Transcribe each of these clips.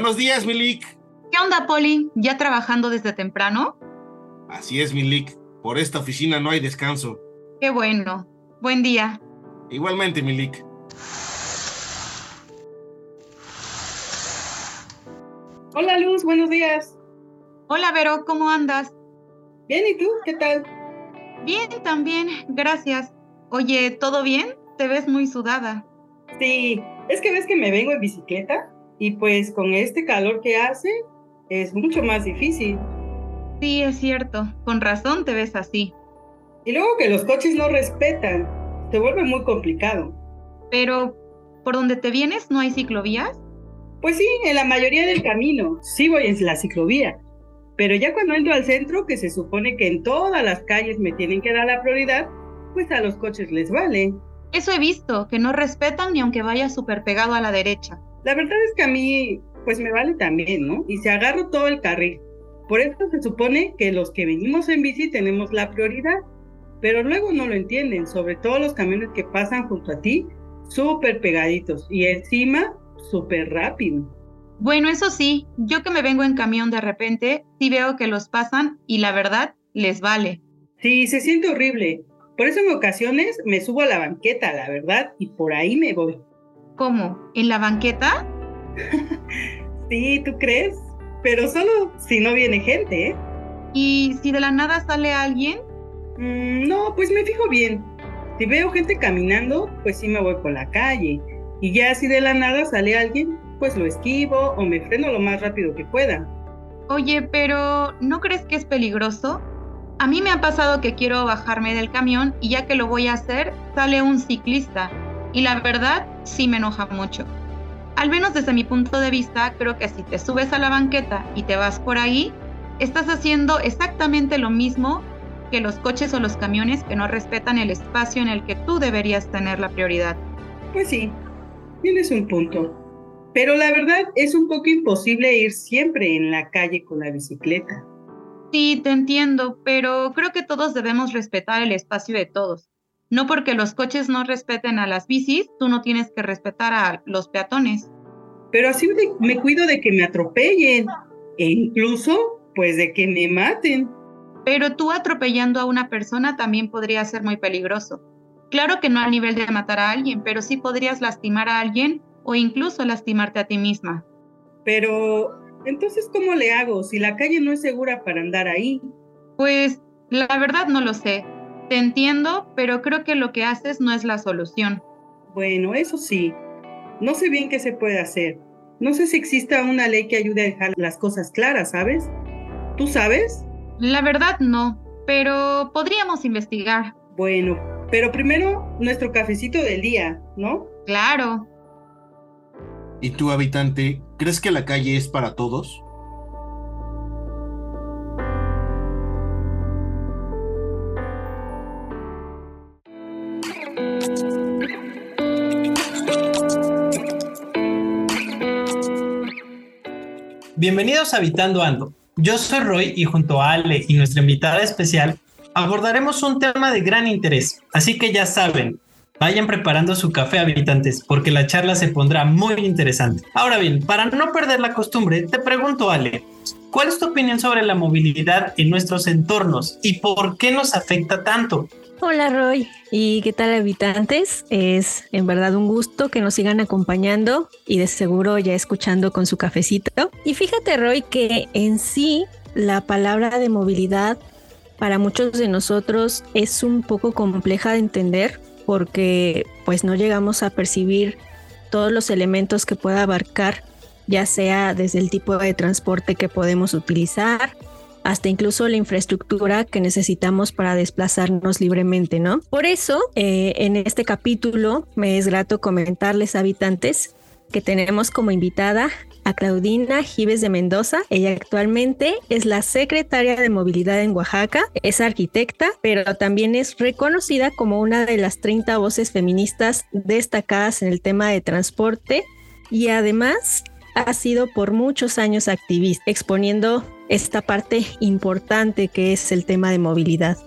Buenos días, Milik. ¿Qué onda, Poli? ¿Ya trabajando desde temprano? Así es, Milik. Por esta oficina no hay descanso. Qué bueno. Buen día. Igualmente, Milik. Hola, Luz. Buenos días. Hola, Vero. ¿Cómo andas? Bien, ¿y tú? ¿Qué tal? Bien, también. Gracias. Oye, ¿todo bien? Te ves muy sudada. Sí, es que ves que me vengo en bicicleta y pues con este calor que hace es mucho más difícil. Sí, es cierto. Con razón te ves así. Y luego que los coches no respetan, se vuelve muy complicado. Pero, ¿por donde te vienes no hay ciclovías? Pues sí, en la mayoría del camino sí voy en la ciclovía. Pero ya cuando entro al centro, que se supone que en todas las calles me tienen que dar la prioridad, pues a los coches les vale. Eso he visto, que no respetan ni aunque vaya súper pegado a la derecha. La verdad es que a mí, pues me vale también, ¿no? Y se agarro todo el carril. Por eso se supone que los que venimos en bici tenemos la prioridad, pero luego no lo entienden, sobre todo los camiones que pasan junto a ti, súper pegaditos y encima súper rápido. Bueno, eso sí, yo que me vengo en camión de repente, sí veo que los pasan y la verdad les vale. Sí, se siente horrible. Por eso en ocasiones me subo a la banqueta, la verdad, y por ahí me voy. ¿Cómo? ¿En la banqueta? sí, ¿tú crees? Pero solo si no viene gente, ¿eh? ¿Y si de la nada sale alguien? Mm, no, pues me fijo bien. Si veo gente caminando, pues sí me voy por la calle. Y ya si de la nada sale alguien, pues lo esquivo o me freno lo más rápido que pueda. Oye, pero ¿no crees que es peligroso? A mí me ha pasado que quiero bajarme del camión y ya que lo voy a hacer, sale un ciclista. Y la verdad, sí me enoja mucho. Al menos desde mi punto de vista, creo que si te subes a la banqueta y te vas por ahí, estás haciendo exactamente lo mismo que los coches o los camiones que no respetan el espacio en el que tú deberías tener la prioridad. Pues sí, tienes un punto. Pero la verdad es un poco imposible ir siempre en la calle con la bicicleta. Sí, te entiendo, pero creo que todos debemos respetar el espacio de todos. No porque los coches no respeten a las bicis, tú no tienes que respetar a los peatones. Pero así me cuido de que me atropellen e incluso pues de que me maten. Pero tú atropellando a una persona también podría ser muy peligroso. Claro que no al nivel de matar a alguien, pero sí podrías lastimar a alguien o incluso lastimarte a ti misma. Pero, entonces, ¿cómo le hago si la calle no es segura para andar ahí? Pues, la verdad no lo sé. Te entiendo, pero creo que lo que haces no es la solución. Bueno, eso sí. No sé bien qué se puede hacer. No sé si exista una ley que ayude a dejar las cosas claras, ¿sabes? ¿Tú sabes? La verdad no, pero podríamos investigar. Bueno, pero primero nuestro cafecito del día, ¿no? Claro. ¿Y tú, habitante, crees que la calle es para todos? Bienvenidos a Habitando Ando. Yo soy Roy y junto a Ale y nuestra invitada especial abordaremos un tema de gran interés. Así que ya saben, vayan preparando su café habitantes porque la charla se pondrá muy interesante. Ahora bien, para no perder la costumbre, te pregunto Ale, ¿cuál es tu opinión sobre la movilidad en nuestros entornos y por qué nos afecta tanto? Hola Roy, ¿y qué tal habitantes? Es en verdad un gusto que nos sigan acompañando y de seguro ya escuchando con su cafecito. Y fíjate Roy que en sí la palabra de movilidad para muchos de nosotros es un poco compleja de entender porque pues no llegamos a percibir todos los elementos que pueda abarcar, ya sea desde el tipo de transporte que podemos utilizar, hasta incluso la infraestructura que necesitamos para desplazarnos libremente, ¿no? Por eso, eh, en este capítulo me es grato comentarles, habitantes, que tenemos como invitada a Claudina Gives de Mendoza. Ella actualmente es la secretaria de movilidad en Oaxaca, es arquitecta, pero también es reconocida como una de las 30 voces feministas destacadas en el tema de transporte y además ha sido por muchos años activista, exponiendo esta parte importante que es el tema de movilidad.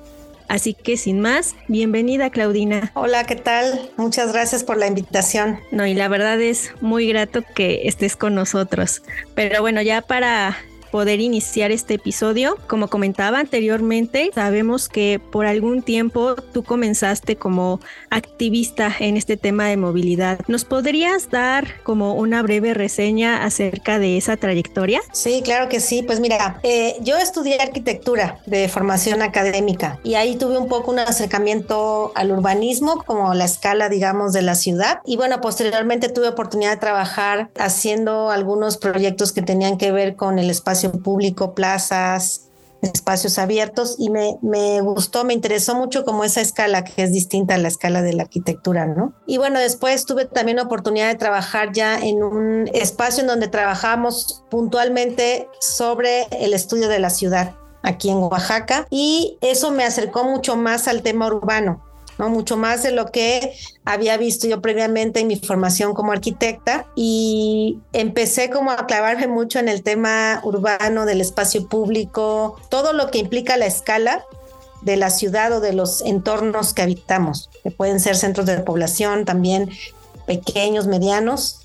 Así que sin más, bienvenida Claudina. Hola, ¿qué tal? Muchas gracias por la invitación. No, y la verdad es muy grato que estés con nosotros. Pero bueno, ya para poder iniciar este episodio. Como comentaba anteriormente, sabemos que por algún tiempo tú comenzaste como activista en este tema de movilidad. ¿Nos podrías dar como una breve reseña acerca de esa trayectoria? Sí, claro que sí. Pues mira, eh, yo estudié arquitectura de formación académica y ahí tuve un poco un acercamiento al urbanismo como la escala, digamos, de la ciudad. Y bueno, posteriormente tuve oportunidad de trabajar haciendo algunos proyectos que tenían que ver con el espacio público, plazas, espacios abiertos y me, me, gustó, me interesó mucho como esa escala que es distinta a la escala de la arquitectura, ¿no? Y bueno, después tuve también la oportunidad de trabajar ya en un espacio en donde trabajamos puntualmente sobre el estudio de la ciudad aquí en Oaxaca y eso me acercó mucho más al tema urbano ¿no? Mucho más de lo que había visto yo previamente en mi formación como arquitecta y empecé como a clavarme mucho en el tema urbano, del espacio público, todo lo que implica la escala de la ciudad o de los entornos que habitamos, que pueden ser centros de población también pequeños, medianos.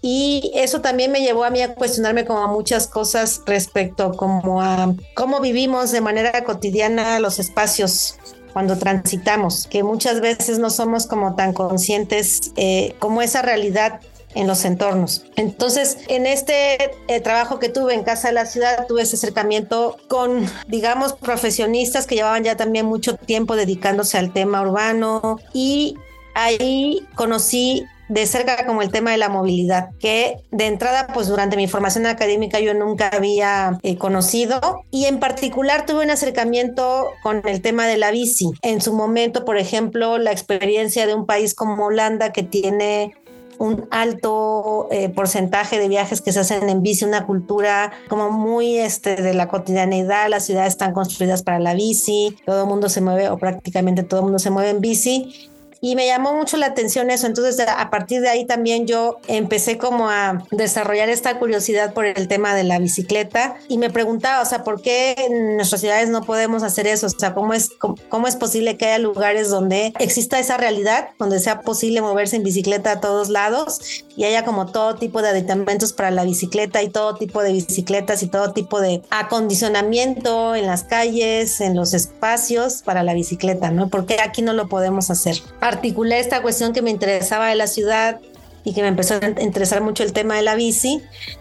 Y eso también me llevó a mí a cuestionarme como muchas cosas respecto como a cómo vivimos de manera cotidiana los espacios cuando transitamos, que muchas veces no somos como tan conscientes eh, como esa realidad en los entornos. Entonces, en este eh, trabajo que tuve en Casa de la Ciudad, tuve ese acercamiento con, digamos, profesionistas que llevaban ya también mucho tiempo dedicándose al tema urbano y ahí conocí de cerca como el tema de la movilidad, que de entrada, pues durante mi formación académica yo nunca había eh, conocido y en particular tuve un acercamiento con el tema de la bici. En su momento, por ejemplo, la experiencia de un país como Holanda que tiene un alto eh, porcentaje de viajes que se hacen en bici, una cultura como muy este, de la cotidianidad, las ciudades están construidas para la bici, todo el mundo se mueve o prácticamente todo el mundo se mueve en bici y me llamó mucho la atención eso. Entonces, a partir de ahí también yo empecé como a desarrollar esta curiosidad por el tema de la bicicleta y me preguntaba, o sea, ¿por qué en nuestras ciudades no podemos hacer eso? O sea, ¿cómo es, cómo, es posible que haya lugares donde exista esa realidad, donde sea posible moverse en bicicleta a todos lados y haya como todo tipo de aditamentos para la bicicleta y todo tipo de bicicletas y todo tipo de acondicionamiento en las calles, en los espacios para la bicicleta, ¿no? ¿Por qué aquí no lo podemos hacer? Articulé esta cuestión que me interesaba de la ciudad y que me empezó a interesar mucho el tema de la bici.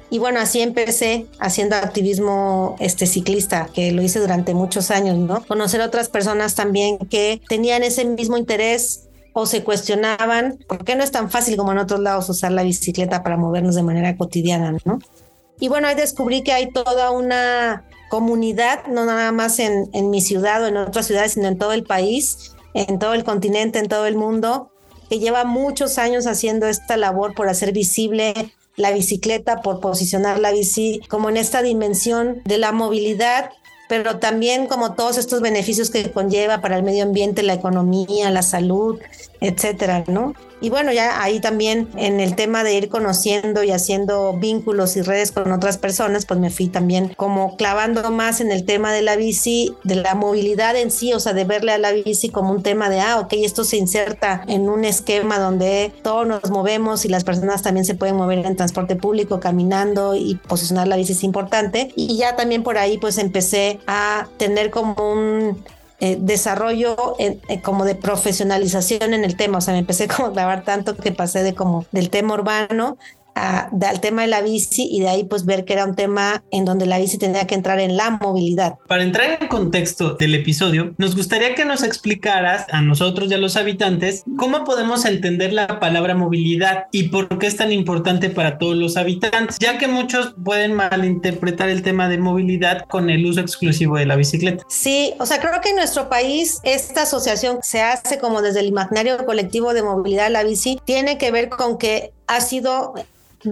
Y bueno, así empecé haciendo activismo este ciclista, que lo hice durante muchos años, ¿no? Conocer otras personas también que tenían ese mismo interés o se cuestionaban por qué no es tan fácil como en otros lados usar la bicicleta para movernos de manera cotidiana, ¿no? Y bueno, ahí descubrí que hay toda una comunidad, no nada más en, en mi ciudad o en otras ciudades, sino en todo el país, en todo el continente, en todo el mundo, que lleva muchos años haciendo esta labor por hacer visible la bicicleta, por posicionar la bici como en esta dimensión de la movilidad, pero también como todos estos beneficios que conlleva para el medio ambiente, la economía, la salud, etcétera, ¿no? Y bueno, ya ahí también en el tema de ir conociendo y haciendo vínculos y redes con otras personas, pues me fui también como clavando más en el tema de la bici, de la movilidad en sí, o sea, de verle a la bici como un tema de, ah, ok, esto se inserta en un esquema donde todos nos movemos y las personas también se pueden mover en transporte público, caminando y posicionar la bici es importante. Y ya también por ahí pues empecé a tener como un eh, desarrollo eh, como de profesionalización en el tema. O sea, me empecé como a grabar tanto que pasé de como del tema urbano al tema de la bici y de ahí pues ver que era un tema en donde la bici tenía que entrar en la movilidad. Para entrar en contexto del episodio, nos gustaría que nos explicaras a nosotros y a los habitantes cómo podemos entender la palabra movilidad y por qué es tan importante para todos los habitantes, ya que muchos pueden malinterpretar el tema de movilidad con el uso exclusivo de la bicicleta. Sí, o sea, creo que en nuestro país esta asociación se hace como desde el imaginario colectivo de movilidad la bici, tiene que ver con que ha sido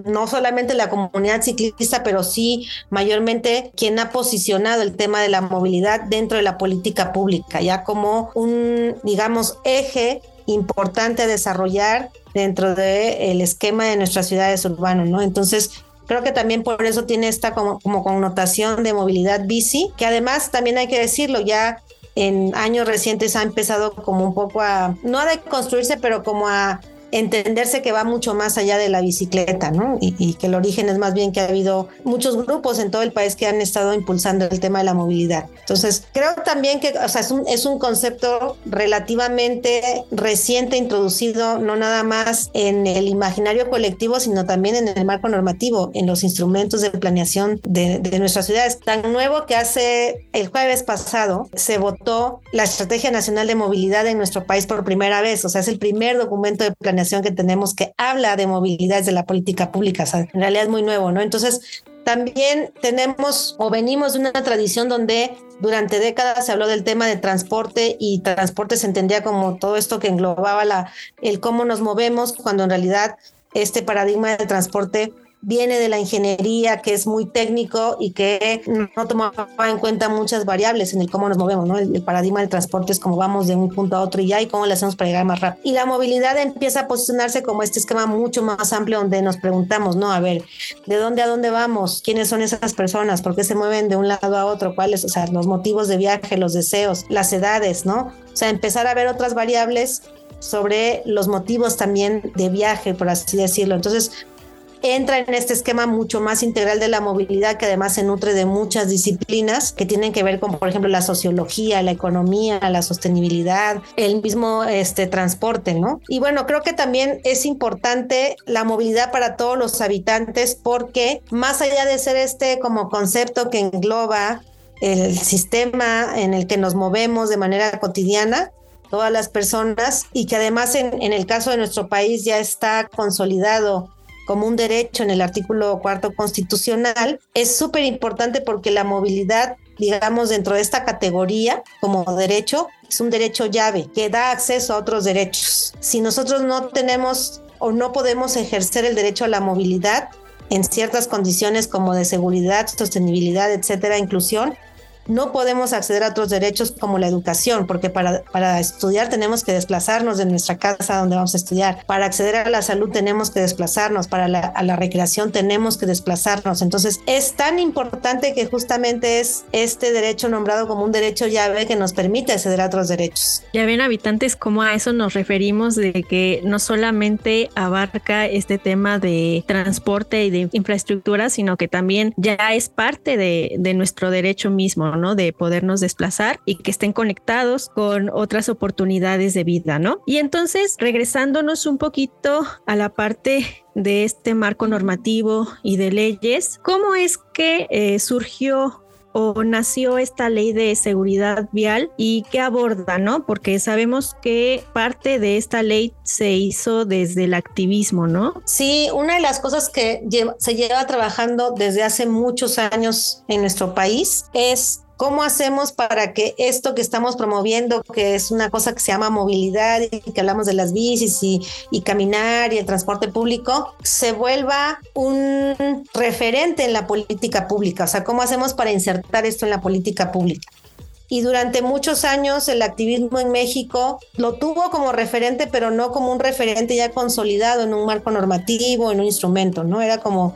no solamente la comunidad ciclista, pero sí mayormente quien ha posicionado el tema de la movilidad dentro de la política pública, ya como un, digamos, eje importante a desarrollar dentro del esquema de nuestras ciudades urbanas, ¿no? Entonces, creo que también por eso tiene esta como, como connotación de movilidad bici, que además también hay que decirlo, ya en años recientes ha empezado como un poco a, no a deconstruirse, pero como a entenderse que va mucho más allá de la bicicleta, ¿no? Y, que el origen es más bien que ha habido muchos grupos en todo el país que han estado impulsando el tema de la movilidad. Entonces, creo también que, o sea, es un, es un concepto relativamente reciente, introducido no nada más en el imaginario colectivo, sino también en el marco normativo, en los instrumentos de planeación de, de nuestras ciudades. Tan nuevo que hace el jueves pasado se votó la Estrategia Nacional de Movilidad en nuestro país por primera vez, o sea, es el primer documento de planeación que tenemos que habla de movilidad de la política pública. en realidad es muy nuevo, ¿no? Entonces, también tenemos o venimos de una tradición donde durante décadas se habló del tema de transporte y transporte se entendía como todo esto que englobaba la, el cómo nos movemos, cuando en realidad este paradigma de transporte viene de la ingeniería, que es muy técnico y que no tomaba en cuenta muchas variables en el cómo nos movemos, ¿no? El, paradigma del transporte es cómo vamos de un punto a otro y ya y cómo le hacemos para llegar más rápido. Y la movilidad empieza a posicionarse como este esquema mucho más amplio donde nos preguntamos, ¿no? A ver, ¿de dónde a dónde vamos? ¿Quiénes son esas personas? ¿Por qué se mueven de un lado a otro? ¿Cuáles? O sea, los motivos de viaje, los deseos, las edades, ¿no? O sea, empezar a ver otras variables sobre los motivos también de viaje, por así decirlo. Entonces, entra en este esquema mucho más integral de la movilidad que además se nutre de muchas disciplinas que tienen que ver con, por ejemplo, la sociología, la economía, la sostenibilidad, el mismo este, transporte, ¿no? Y bueno, creo que también es importante la movilidad para todos los habitantes porque más allá de ser este como concepto que engloba el sistema en el que nos movemos de manera cotidiana, todas las personas y que además en, en, el caso de nuestro país ya está consolidado como un derecho en el artículo cuarto constitucional, es súper importante porque la movilidad, digamos, dentro de esta categoría como derecho, es un derecho llave que da acceso a otros derechos. Si nosotros no tenemos o no podemos ejercer el derecho a la movilidad en ciertas condiciones como de seguridad, sostenibilidad, etcétera, inclusión, no podemos acceder a otros derechos como la educación, porque para, para estudiar tenemos que desplazarnos de nuestra casa donde vamos a estudiar. Para acceder a la salud tenemos que desplazarnos. Para la, a la recreación tenemos que desplazarnos. Entonces, es tan importante que justamente es este derecho nombrado como un derecho llave que nos permite acceder a otros derechos. Ya ven, habitantes, cómo a eso nos referimos de que no solamente abarca este tema de transporte y de infraestructura, sino que también ya es parte de, de nuestro derecho mismo, De podernos desplazar y que estén conectados con otras oportunidades de vida, ¿no? Y entonces, regresándonos un poquito a la parte de este marco normativo y de leyes, ¿cómo es que eh, surgió o nació esta ley de seguridad vial y qué aborda, ¿no? Porque sabemos que parte de esta ley se hizo desde el activismo, ¿no? Sí, una de las cosas que se lleva trabajando desde hace muchos años en nuestro país es ¿Cómo hacemos para que esto que estamos promoviendo, que es una cosa que se llama movilidad y que hablamos de las bicis y, caminar y el transporte público, se vuelva un referente en la política pública? O sea, ¿cómo hacemos para insertar esto en la política pública? y durante muchos años el activismo en México lo tuvo como referente, pero no como un referente ya consolidado en un marco normativo, en un instrumento, ¿no? Era como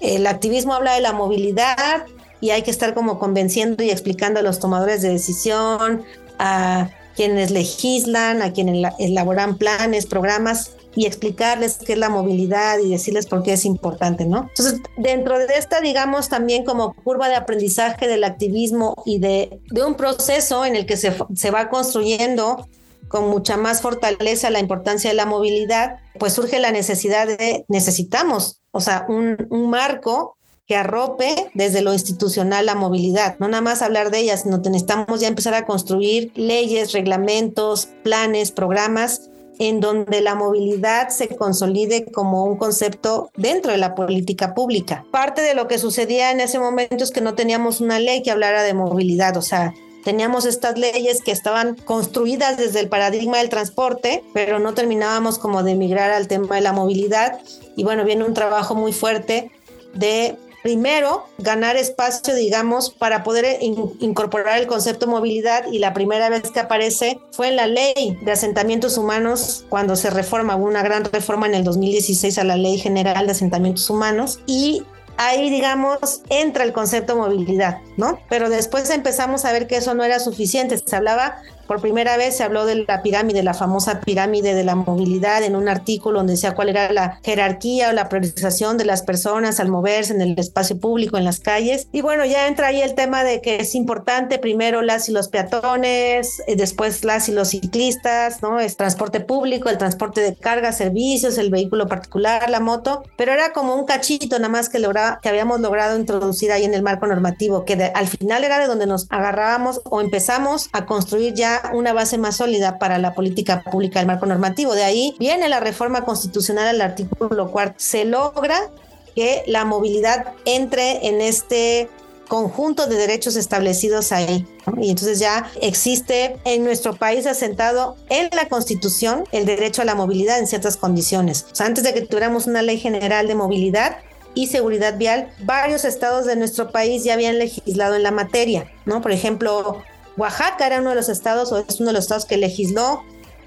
el activismo habla de la movilidad, y hay que estar como convenciendo y explicando a los tomadores de decisión, a quienes legislan, a quienes elaboran planes, programas, y explicarles qué es la movilidad y decirles por qué es importante, ¿no? Entonces, dentro de esta, digamos, también como curva de aprendizaje del activismo y de, de un proceso en el que se, se va construyendo con mucha más fortaleza la importancia de la movilidad, pues surge la necesidad de, necesitamos, o sea, un, un marco que arrope desde lo institucional la movilidad. No nada más hablar de ellas, sino necesitamos ya empezar a construir leyes, reglamentos, planes, programas en donde la movilidad se consolide como un concepto dentro de la política pública. Parte de lo que sucedía en ese momento es que no teníamos una ley que hablara de movilidad, o sea, teníamos estas leyes que estaban construidas desde el paradigma del transporte, pero no terminábamos como de migrar al tema de la movilidad. Y bueno, viene un trabajo muy fuerte de primero ganar espacio, digamos, para poder incorporar el concepto de movilidad y la primera vez que aparece fue en la ley de asentamientos humanos cuando se reforma, hubo una gran reforma en el 2016 a la ley general de asentamientos humanos y ahí, digamos, entra el concepto de movilidad, ¿no? Pero después empezamos a ver que eso no era suficiente. Se hablaba por primera vez se habló de la pirámide, la famosa pirámide de la movilidad en un artículo donde decía cuál era la jerarquía o la priorización de las personas al moverse en el espacio público, en las calles. Y bueno, ya entra ahí el tema de que es importante primero las y los peatones, eh, después las y los ciclistas, ¿no? Es transporte público, el transporte de carga, servicios, el vehículo particular, la moto, pero era como un cachito nada más que, logra, que habíamos logrado introducir ahí en el marco normativo, que al final era de donde nos agarrábamos o empezamos a construir ya una base más sólida para la política pública del marco normativo. De ahí viene la reforma constitucional al artículo cuarto. Se logra que la movilidad entre en este conjunto de derechos establecidos ahí. Y entonces ya existe en nuestro país asentado en la Constitución el derecho a la movilidad en ciertas condiciones. Antes de que tuviéramos una ley general de movilidad, y seguridad vial, varios estados de nuestro país ya habían legislado en la materia, ¿no? Por ejemplo, Oaxaca era uno de los estados, o es uno de los estados que legisló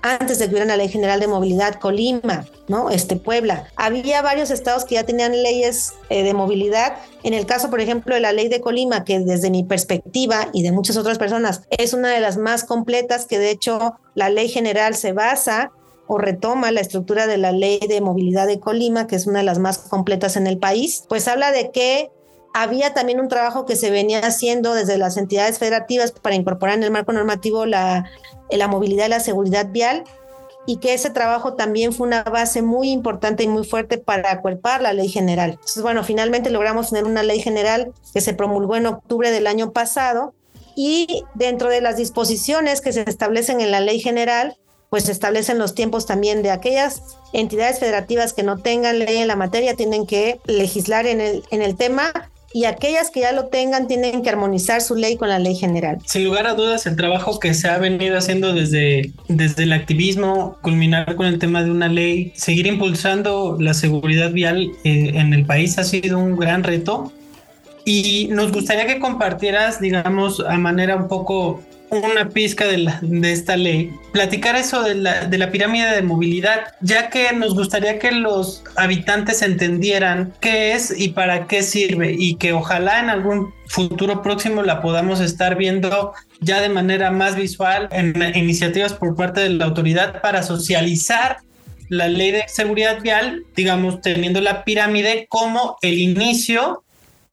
antes de que hubiera una ley general de movilidad, Colima, ¿no? Este, Puebla. Había varios estados que ya tenían leyes eh, de movilidad. En el caso, por ejemplo, de la ley de Colima, que desde mi perspectiva y de muchas otras personas es una de las más completas, que de hecho la ley general se basa o retoma la estructura de la ley de movilidad de Colima, que es una de las más completas en el país, pues habla de que había también un trabajo que se venía haciendo desde las entidades federativas para incorporar en el marco normativo la, la movilidad y la seguridad vial y que ese trabajo también fue una base muy importante y muy fuerte para acuerpar la ley general. Entonces, bueno, finalmente logramos tener una ley general que se promulgó en octubre del año pasado y dentro de las disposiciones que se establecen en la ley general, pues se establecen los tiempos también de aquellas entidades federativas que no tengan ley en la materia, tienen que legislar en el, en el tema y aquellas que ya lo tengan tienen que armonizar su ley con la ley general. Sin lugar a dudas, el trabajo que se ha venido haciendo desde, desde el activismo, culminar con el tema de una ley, seguir impulsando la seguridad vial eh, en el país ha sido un gran reto. Y nos gustaría que compartieras, digamos, a manera un poco una pizca de, de esta ley, platicar eso de la, de la, pirámide de movilidad, ya que nos gustaría que los habitantes entendieran qué es y para qué sirve y que ojalá en algún futuro próximo la podamos estar viendo ya de manera más visual en iniciativas por parte de la autoridad para socializar la ley de seguridad vial, digamos, teniendo la pirámide como el inicio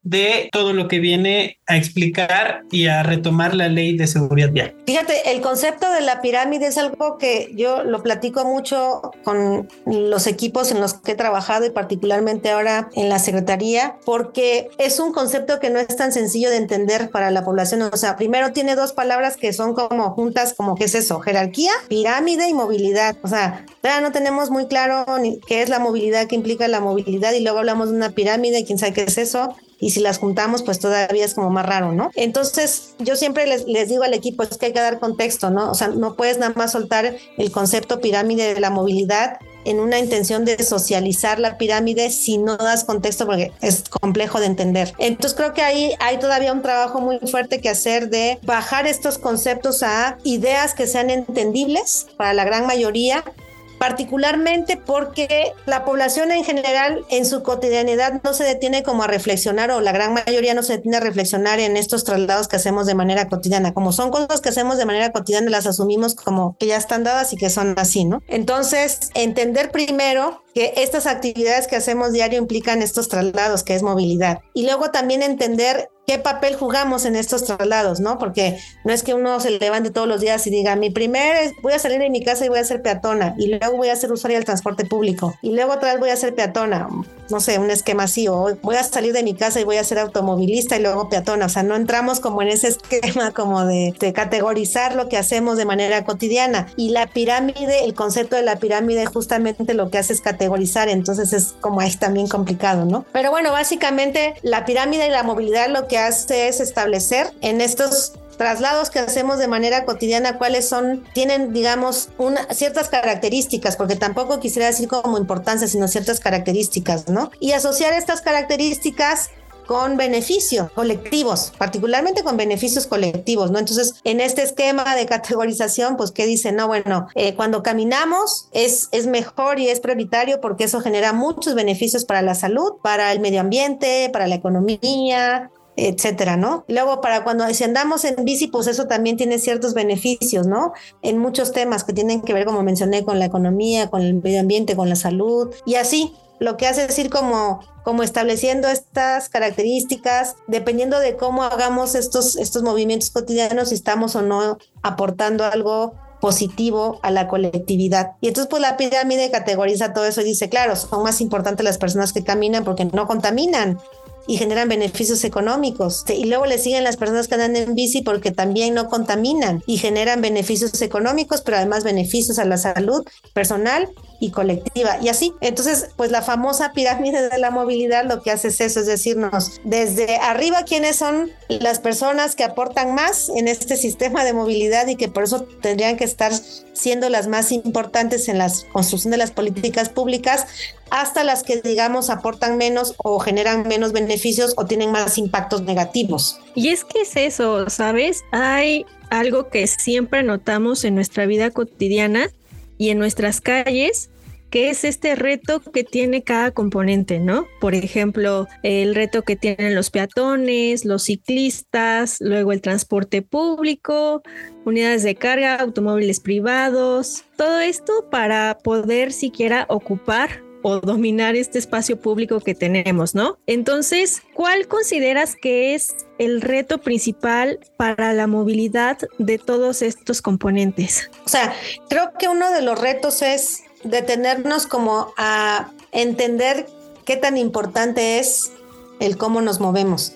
de todo lo que viene a explicar y a retomar la ley de seguridad vial. Fíjate, el concepto de la pirámide es algo que yo lo platico mucho con los equipos en los que he trabajado y particularmente ahora en la Secretaría, porque es un concepto que no es tan sencillo de entender para la población. O sea, primero tiene dos palabras que son como juntas, como qué es eso, jerarquía, pirámide y movilidad. O sea, ya no tenemos muy claro ni qué es la movilidad, qué implica la movilidad y luego hablamos de una pirámide, quién sabe qué es eso y si las juntamos, pues todavía es como más raro, ¿no? Entonces, yo siempre les, les, digo al equipo, es que hay que dar contexto, ¿no? O sea, no puedes nada más soltar el concepto pirámide de la movilidad en una intención de socializar la pirámide si no das contexto porque es complejo de entender. Entonces creo que ahí hay todavía un trabajo muy fuerte que hacer de bajar estos conceptos a ideas que sean entendibles para la gran mayoría particularmente porque la población en general en su cotidianidad no se detiene como a reflexionar o la gran mayoría no se detiene a reflexionar en estos traslados que hacemos de manera cotidiana. Como son cosas que hacemos de manera cotidiana, las asumimos como que ya están dadas y que son así, ¿no? Entonces, entender primero que estas actividades que hacemos diario implican estos traslados, que es movilidad. Y luego también entender qué papel jugamos en estos traslados, ¿no? Porque no es que uno se levante todos los días y diga, mi primer, voy a salir de mi casa y voy a ser peatona, y luego voy a ser usuaria del transporte público, y luego otra vez voy a ser peatona, no sé, un esquema así, o voy a salir de mi casa y voy a ser automovilista y luego peatona, o sea, no entramos como en ese esquema como de, de categorizar lo que hacemos de manera cotidiana. Y la pirámide, el concepto de la pirámide justamente lo que hace es categorizar, entonces es como es también complicado, ¿no? Pero bueno, básicamente la pirámide y la movilidad lo que hace es establecer en estos traslados que hacemos de manera cotidiana, cuáles son, tienen, digamos, ciertas características, porque tampoco quisiera decir como importancia, sino ciertas características, ¿no? Y asociar estas características con beneficios colectivos, particularmente con beneficios colectivos, ¿no? Entonces, en este esquema de categorización, pues, ¿qué dice? No, bueno, eh, cuando caminamos es, es mejor y es prioritario porque eso genera muchos beneficios para la salud, para el medio ambiente, para la economía, etcétera, ¿no? luego para cuando si andamos en bici, pues eso también tiene ciertos beneficios, ¿no? En muchos temas que tienen que ver, como mencioné, con la economía, con el medio ambiente, con la salud y así. Lo que hace es ir como, como estableciendo estas características, dependiendo de cómo hagamos estos, estos movimientos cotidianos, si estamos o no aportando algo positivo a la colectividad. Y entonces pues la pirámide categoriza todo eso y dice, claro, son más importantes las personas que caminan porque no contaminan, y generan beneficios económicos. Y luego le siguen las personas que andan en bici porque también no contaminan y generan beneficios económicos, pero además beneficios a la salud personal y colectiva. Y así, entonces, pues la famosa pirámide de la movilidad lo que hace es eso, es decirnos desde arriba quiénes son las personas que aportan más en este sistema de movilidad y que por eso tendrían que estar siendo las más importantes en la construcción de las políticas públicas, hasta las que, digamos, aportan menos o generan menos beneficios o tienen más impactos negativos. Y es que es eso, ¿sabes? Hay algo que siempre notamos en nuestra vida cotidiana y en nuestras calles que es este reto que tiene cada componente, ¿no? Por ejemplo, el reto que tienen los peatones, los ciclistas, luego el transporte público, unidades de carga, automóviles privados, todo esto para poder siquiera ocupar o dominar este espacio público que tenemos, ¿no? Entonces, ¿cuál consideras que es el reto principal para la movilidad de todos estos componentes? O sea, creo que uno de los retos es detenernos como a entender qué tan importante es el cómo nos movemos,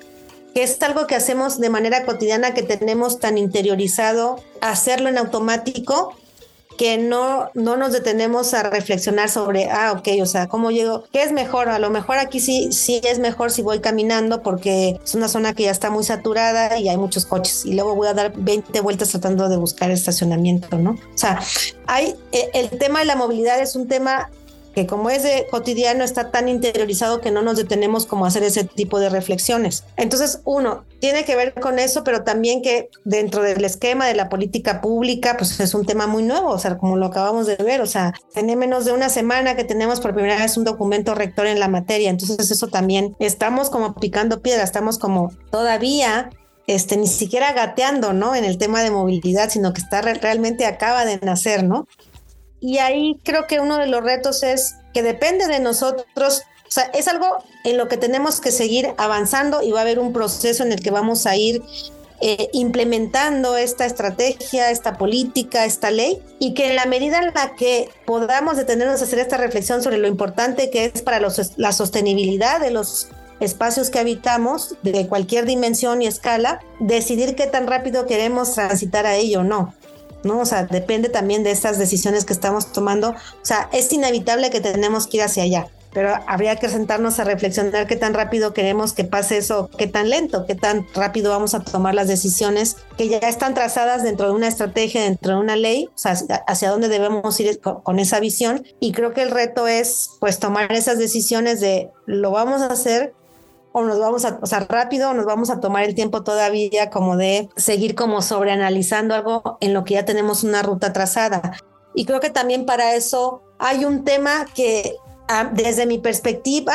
que es algo que hacemos de manera cotidiana, que tenemos tan interiorizado, hacerlo en automático, que no, no nos detenemos a reflexionar sobre, ah, ok, o sea, ¿cómo llego? ¿Qué es mejor? A lo mejor aquí sí, sí es mejor si voy caminando porque es una zona que ya está muy saturada y hay muchos coches y luego voy a dar 20 vueltas tratando de buscar estacionamiento, ¿no? O sea, hay, eh, el tema de la movilidad es un tema que como es de cotidiano está tan interiorizado que no nos detenemos como hacer ese tipo de reflexiones. Entonces, uno, tiene que ver con eso, pero también que dentro del esquema de la política pública, pues es un tema muy nuevo, o sea, como lo acabamos de ver, o sea, tiene menos de una semana que tenemos por primera vez un documento rector en la materia, entonces eso también estamos como picando piedra, estamos como todavía este, ni siquiera gateando, ¿no? En el tema de movilidad, sino que está realmente acaba de nacer, ¿no? Y ahí creo que uno de los retos es que depende de nosotros, o sea, es algo en lo que tenemos que seguir avanzando y va a haber un proceso en el que vamos a ir eh, implementando esta estrategia, esta política, esta ley, y que en la medida en la que podamos detenernos a hacer esta reflexión sobre lo importante que es para los, la sostenibilidad de los espacios que habitamos, de cualquier dimensión y escala, decidir qué tan rápido queremos transitar a ello o no. ¿No? O sea, depende también de estas decisiones que estamos tomando. O sea, es inevitable que tenemos que ir hacia allá, pero habría que sentarnos a reflexionar qué tan rápido queremos que pase eso, qué tan lento, qué tan rápido vamos a tomar las decisiones que ya están trazadas dentro de una estrategia, dentro de una ley, o sea, hacia dónde debemos ir con, esa visión. Y creo que el reto es, pues, tomar esas decisiones de lo vamos a hacer o nos vamos a, o sea, rápido, nos vamos a tomar el tiempo todavía como de seguir como sobreanalizando algo en lo que ya tenemos una ruta trazada. Y creo que también para eso hay un tema que ah, desde mi perspectiva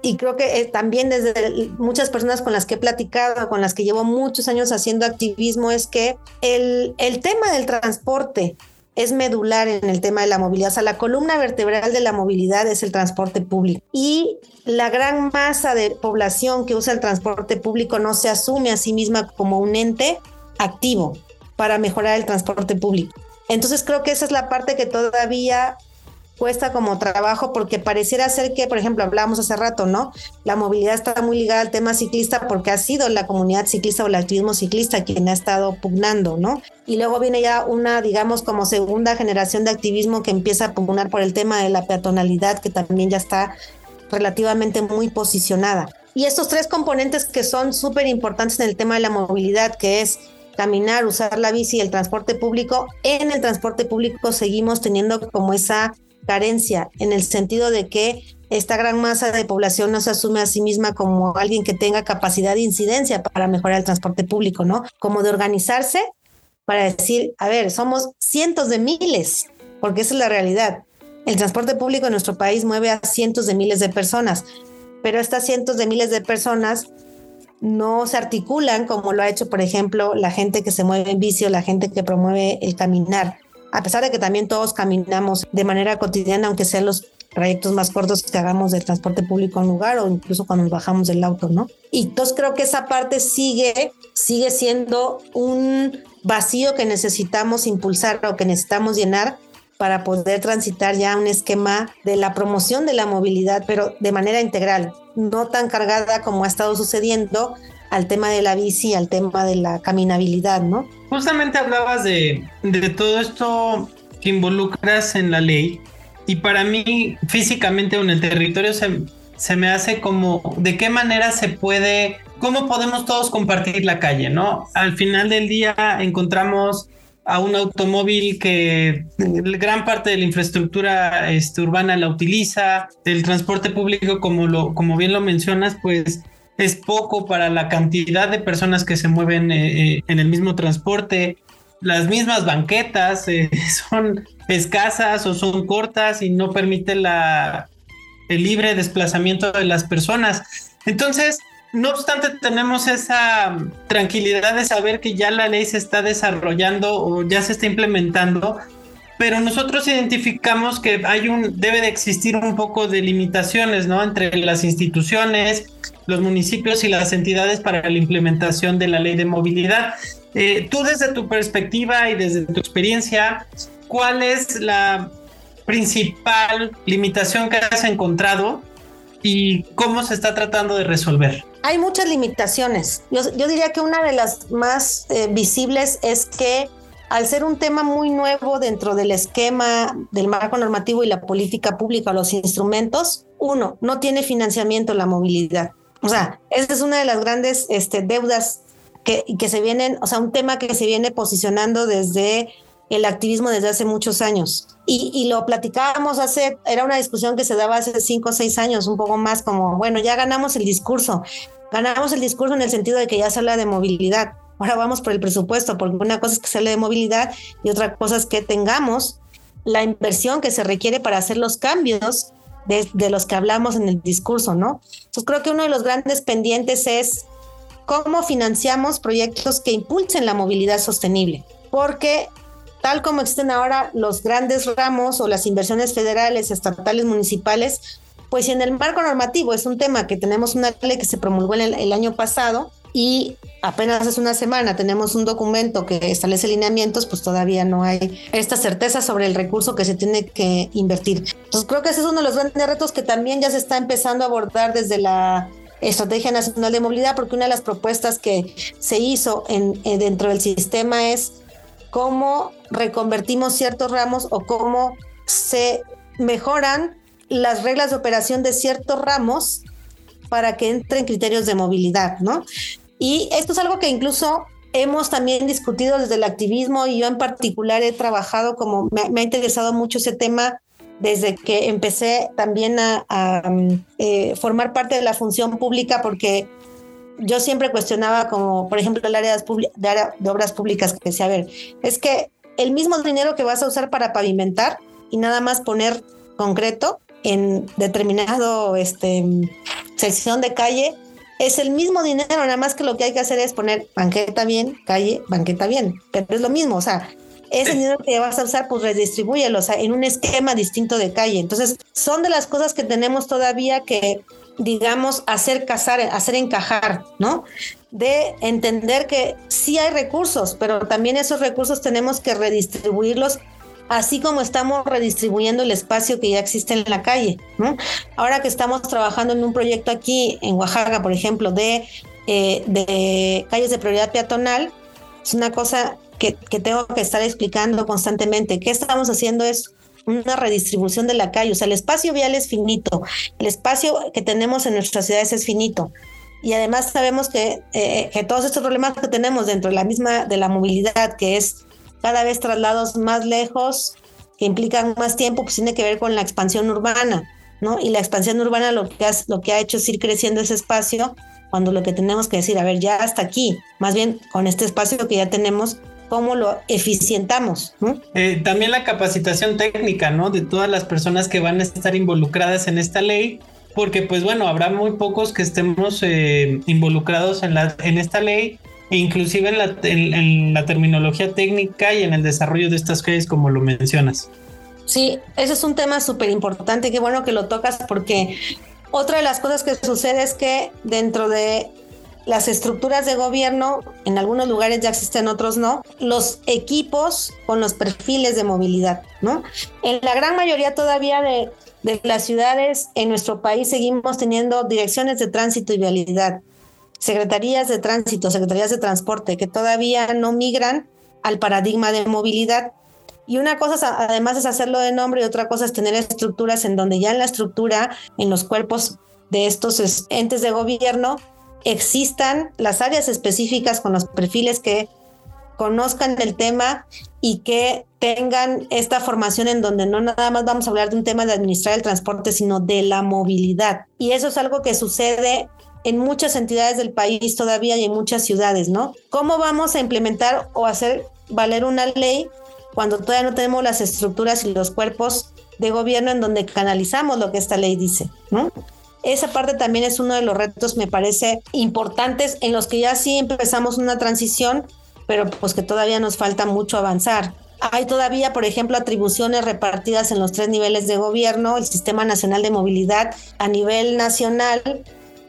y creo que eh, también desde muchas personas con las que he platicado, con las que llevo muchos años haciendo activismo, es que el, el tema del transporte es medular en el tema de la movilidad. O sea, la columna vertebral de la movilidad es el transporte público. Y la gran masa de población que usa el transporte público no se asume a sí misma como un ente activo para mejorar el transporte público. Entonces creo que esa es la parte que todavía cuesta como trabajo porque pareciera ser que, por ejemplo, hablábamos hace rato, ¿no? La movilidad está muy ligada al tema ciclista porque ha sido la comunidad ciclista o el activismo ciclista quien ha estado pugnando, ¿no? Y luego viene ya una, digamos, como segunda generación de activismo que empieza a pugnar por el tema de la peatonalidad, que también ya está relativamente muy posicionada. Y estos tres componentes que son súper importantes en el tema de la movilidad, que es caminar, usar la bici y el transporte público, en el transporte público seguimos teniendo como esa carencia en el sentido de que esta gran masa de población no se asume a sí misma como alguien que tenga capacidad de incidencia para mejorar el transporte público, ¿no? Como de organizarse para decir, a ver, somos cientos de miles, porque esa es la realidad. El transporte público en nuestro país mueve a cientos de miles de personas, pero estas cientos de miles de personas no se articulan como lo ha hecho, por ejemplo, la gente que se mueve en bici o la gente que promueve el caminar a pesar de que también todos caminamos de manera cotidiana, aunque sean los trayectos más cortos que hagamos del transporte público a un lugar o incluso cuando nos bajamos del auto, ¿no? Y entonces creo que esa parte sigue, sigue siendo un vacío que necesitamos impulsar o que necesitamos llenar para poder transitar ya un esquema de la promoción de la movilidad, pero de manera integral, no tan cargada como ha estado sucediendo al tema de la bici, al tema de la caminabilidad, ¿no? Justamente hablabas de, de todo esto que involucras en la ley y para mí físicamente en el territorio se, se me hace como de qué manera se puede, cómo podemos todos compartir la calle, ¿no? Al final del día encontramos a un automóvil que gran parte de la infraestructura este, urbana la utiliza, el transporte público, como, lo, como bien lo mencionas, pues es poco para la cantidad de personas que se mueven eh, eh, en el mismo transporte. Las mismas banquetas eh, son escasas o son cortas y no permite la, el libre desplazamiento de las personas. Entonces, no obstante, tenemos esa tranquilidad de saber que ya la ley se está desarrollando o ya se está implementando, pero nosotros identificamos que hay un, debe de existir un poco de limitaciones, ¿no? Entre las instituciones, los municipios y las entidades para la implementación de la ley de movilidad. Eh, tú desde tu perspectiva y desde tu experiencia, ¿cuál es la principal limitación que has encontrado y cómo se está tratando de resolver? Hay muchas limitaciones. Yo, diría que una de las más eh, visibles es que al ser un tema muy nuevo dentro del esquema del marco normativo y la política pública, los instrumentos, uno, no tiene financiamiento la movilidad. O sea, esa es una de las grandes este, deudas que, que se vienen, o sea, un tema que se viene posicionando desde el activismo desde hace muchos años. Y, y, lo platicábamos hace, era una discusión que se daba hace cinco o seis años, un poco más como, bueno, ya ganamos el discurso. Ganamos el discurso en el sentido de que ya se habla de movilidad. Ahora vamos por el presupuesto, porque una cosa es que se hable de movilidad y otra cosa es que tengamos la inversión que se requiere para hacer los cambios de, los que hablamos en el discurso, ¿no? Entonces creo que uno de los grandes pendientes es cómo financiamos proyectos que impulsen la movilidad sostenible, porque tal como existen ahora los grandes ramos o las inversiones federales, estatales, municipales, pues en el marco normativo es un tema que tenemos una ley que se promulgó el año pasado, y apenas hace una semana tenemos un documento que establece lineamientos, pues todavía no hay esta certeza sobre el recurso que se tiene que invertir. Entonces creo que ese es uno de los grandes retos que también ya se está empezando a abordar desde la Estrategia Nacional de Movilidad, porque una de las propuestas que se hizo en, dentro del sistema es cómo reconvertimos ciertos ramos o cómo se mejoran las reglas de operación de ciertos ramos para que entren criterios de movilidad, ¿no? Y esto es algo que incluso hemos también discutido desde el activismo y yo en particular he trabajado como, me, ha interesado mucho ese tema desde que empecé también a, eh, formar parte de la función pública porque yo siempre cuestionaba como, por ejemplo, el área de, obras públicas que decía, a ver, es que el mismo dinero que vas a usar para pavimentar y nada más poner concreto en determinado este, sección de calle, es el mismo dinero, nada más que lo que hay que hacer es poner banqueta bien, calle, banqueta bien, pero es lo mismo, o sea, ese dinero que vas a usar, pues redistribúyelo, o sea, en un esquema distinto de calle. Entonces, son de las cosas que tenemos todavía que, digamos, hacer casar, hacer encajar, ¿no? De entender que sí hay recursos, pero también esos recursos tenemos que redistribuirlos así como estamos redistribuyendo el espacio que ya existe en la calle. Ahora que estamos trabajando en un proyecto aquí en Oaxaca, por ejemplo, de, eh, calles de prioridad peatonal, es una cosa que, que, tengo que estar explicando constantemente. ¿Qué estamos haciendo es una redistribución de la calle? O sea, el espacio vial es finito, el espacio que tenemos en nuestras ciudades es finito. Y además sabemos que, eh, que todos estos problemas que tenemos dentro de la misma de la movilidad, que es cada vez traslados más lejos que implican más tiempo, pues tiene que ver con la expansión urbana, ¿no? Y la expansión urbana lo que, lo que ha hecho es ir creciendo ese espacio, cuando lo que tenemos que decir, a ver, ya hasta aquí, más bien con este espacio que ya tenemos, cómo lo eficientamos. Eh, también la capacitación técnica, ¿no? De todas las personas que van a estar involucradas en esta ley, porque pues bueno, habrá muy pocos que estemos eh, involucrados en, la, en esta ley inclusive en la, terminología técnica y en el desarrollo de estas calles como lo mencionas. Sí, ese es un tema súper importante, qué bueno que lo tocas porque otra de las cosas que sucede es que dentro de las estructuras de gobierno, en algunos lugares ya existen, otros no, los equipos con los perfiles de movilidad, ¿no? En la gran mayoría todavía de, de las ciudades en nuestro país seguimos teniendo direcciones de tránsito y vialidad secretarías de tránsito, secretarías de transporte, que todavía no migran al paradigma de movilidad. Y una cosa además es hacerlo de nombre y otra cosa es tener estructuras en donde ya en la estructura, en los cuerpos de estos entes de gobierno, existan las áreas específicas con los perfiles que conozcan el tema y que tengan esta formación en donde no nada más vamos a hablar de un tema de administrar el transporte, sino de la movilidad. Y eso es algo que sucede en muchas entidades del país todavía y en muchas ciudades, ¿no? ¿Cómo vamos a implementar o hacer valer una ley cuando todavía no tenemos las estructuras y los cuerpos de gobierno en donde canalizamos lo que esta ley dice, ¿no? Esa parte también es uno de los retos, me parece, importantes en los que ya sí empezamos una transición, pero pues que todavía nos falta mucho avanzar. Hay todavía, por ejemplo, atribuciones repartidas en los tres niveles de gobierno, el Sistema Nacional de Movilidad a nivel nacional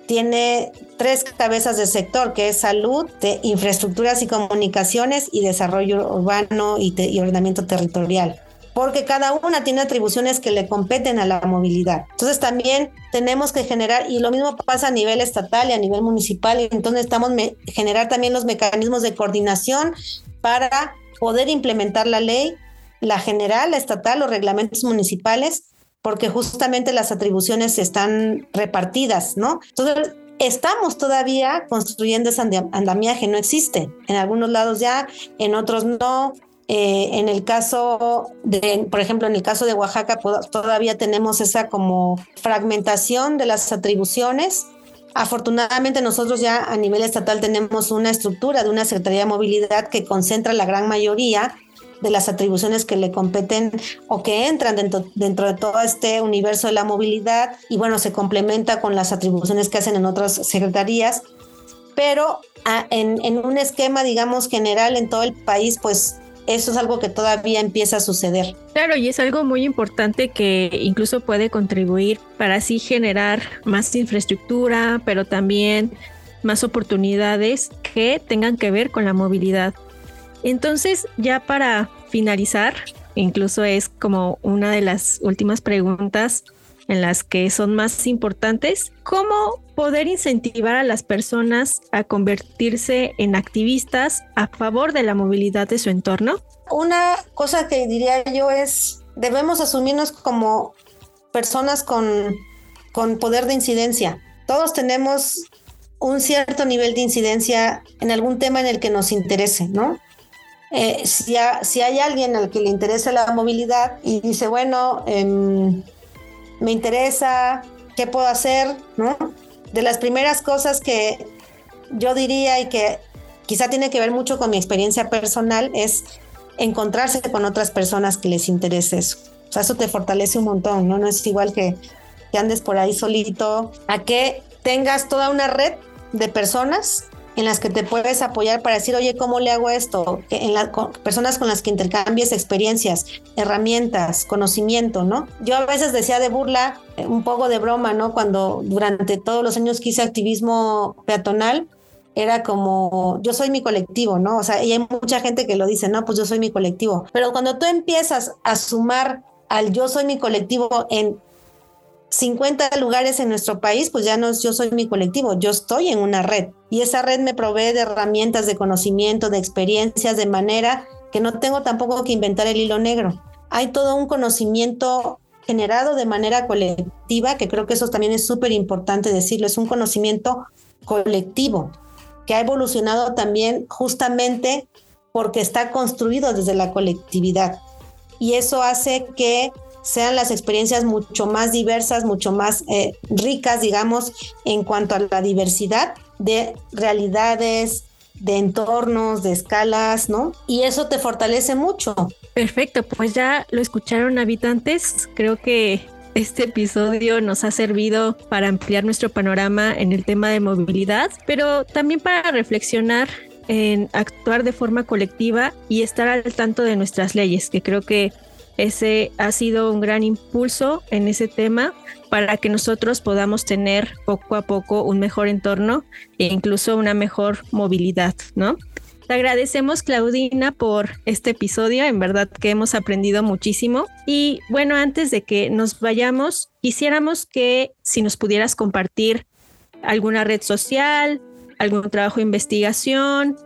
tiene tres cabezas de sector, que es salud, de infraestructuras y comunicaciones y desarrollo urbano y, y, ordenamiento territorial. Porque cada una tiene atribuciones que le competen a la movilidad. Entonces también tenemos que generar, y lo mismo pasa a nivel estatal y a nivel municipal, y entonces estamos generar también los mecanismos de coordinación para poder implementar la ley, la general, la estatal, los reglamentos municipales porque justamente las atribuciones están repartidas, ¿no? Entonces, estamos todavía construyendo ese andamiaje, no existe. En algunos lados ya, en otros no. Eh, en el caso de, por ejemplo, en el caso de Oaxaca, todavía tenemos esa como fragmentación de las atribuciones. Afortunadamente nosotros ya a nivel estatal tenemos una estructura de una Secretaría de Movilidad que concentra la gran mayoría de las atribuciones que le competen o que entran dentro, dentro de todo este universo de la movilidad y bueno, se complementa con las atribuciones que hacen en otras secretarías, pero ah, en, en un esquema, digamos, general en todo el país, pues eso es algo que todavía empieza a suceder. Claro, y es algo muy importante que incluso puede contribuir para así generar más infraestructura, pero también más oportunidades que tengan que ver con la movilidad. Entonces, ya para finalizar, incluso es como una de las últimas preguntas en las que son más importantes, ¿cómo poder incentivar a las personas a convertirse en activistas a favor de la movilidad de su entorno? Una cosa que diría yo es, debemos asumirnos como personas con, con poder de incidencia. Todos tenemos un cierto nivel de incidencia en algún tema en el que nos interese, ¿no? Eh, si, si, hay alguien al que le interesa la movilidad y dice, bueno, em, me interesa, ¿qué puedo hacer? ¿No? De las primeras cosas que yo diría y que quizá tiene que ver mucho con mi experiencia personal es encontrarse con otras personas que les interese eso. O sea, eso te fortalece un montón, ¿no? No es igual que, que andes por ahí solito, a que tengas toda una red de personas en las que te puedes apoyar para decir, oye, ¿cómo le hago esto? En las personas con las que intercambies experiencias, herramientas, conocimiento, ¿no? Yo a veces decía de burla, eh, un poco de broma, ¿no? Cuando durante todos los años que hice activismo peatonal, era como, yo soy mi colectivo, ¿no? O sea, y hay mucha gente que lo dice, no, pues yo soy mi colectivo. Pero cuando tú empiezas a sumar al yo soy mi colectivo en 50 lugares en nuestro país, pues ya no yo soy mi colectivo, yo estoy en una red y esa red me provee de herramientas, de conocimiento, de experiencias, de manera que no tengo tampoco que inventar el hilo negro. Hay todo un conocimiento generado de manera colectiva, que creo que eso también es súper importante decirlo, es un conocimiento colectivo que ha evolucionado también justamente porque está construido desde la colectividad. Y eso hace que sean las experiencias mucho más diversas, mucho más eh, ricas, digamos, en cuanto a la diversidad de realidades, de entornos, de escalas, ¿no? Y eso te fortalece mucho. Perfecto, pues ya lo escucharon habitantes. Creo que este episodio nos ha servido para ampliar nuestro panorama en el tema de movilidad, pero también para reflexionar en actuar de forma colectiva y estar al tanto de nuestras leyes, que creo que ese ha sido un gran impulso en ese tema para que nosotros podamos tener poco a poco un mejor entorno e incluso una mejor movilidad, ¿no? Te agradecemos, Claudina, por este episodio. En verdad que hemos aprendido muchísimo. Y bueno, antes de que nos vayamos, quisiéramos que si nos pudieras compartir alguna red social, algún trabajo de investigación,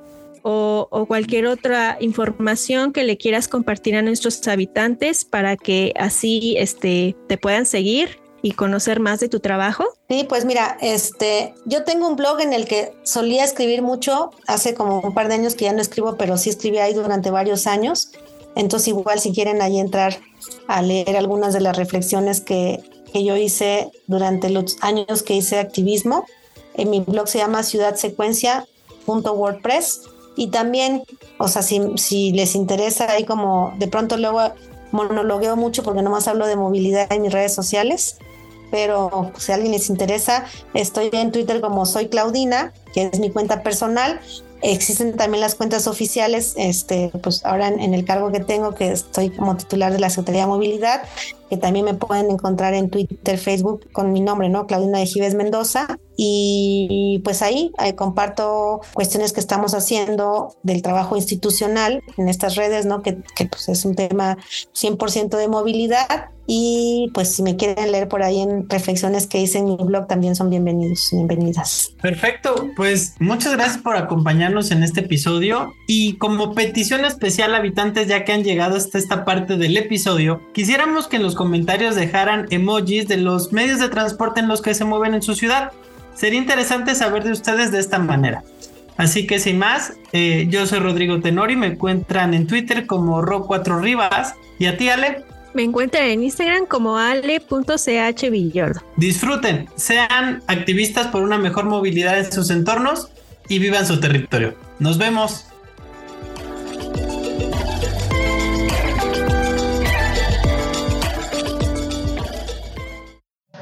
o, cualquier otra información que le quieras compartir a nuestros habitantes para que así este, te puedan seguir y conocer más de tu trabajo? Sí, pues mira, este, yo tengo un blog en el que solía escribir mucho, hace como un par de años que ya no escribo, pero sí escribí ahí durante varios años. Entonces igual si quieren ahí entrar a leer algunas de las reflexiones que, que yo hice durante los años que hice activismo, en mi blog se llama ciudadsecuencia.wordpress y también, o sea, si, si les interesa ahí como de pronto luego monologueo mucho porque nomás hablo de movilidad en mis redes sociales, pero si a alguien les interesa, estoy en Twitter como soy Claudina, que es mi cuenta personal. Existen también las cuentas oficiales, este, pues ahora en, el cargo que tengo, que estoy como titular de la Secretaría de Movilidad, que también me pueden encontrar en Twitter, Facebook con mi nombre, ¿no? Claudina de Gives Mendoza. Y pues ahí, comparto cuestiones que estamos haciendo del trabajo institucional en estas redes, ¿no? Que, pues es un tema 100% de movilidad. Y pues si me quieren leer por ahí en reflexiones que hice en mi blog, también son bienvenidos, bienvenidas. Perfecto, pues muchas gracias por acompañarnos en este episodio. Y como petición especial, habitantes, ya que han llegado hasta esta parte del episodio, quisiéramos que en los comentarios dejaran emojis de los medios de transporte en los que se mueven en su ciudad. Sería interesante saber de ustedes de esta manera. Así que sin más, eh, yo soy Rodrigo Tenori, me encuentran en Twitter como Ro4Rivas y a ti Ale. Me encuentran en Instagram como ale.chvillordo. Disfruten, sean activistas por una mejor movilidad en sus entornos y vivan su territorio. Nos vemos.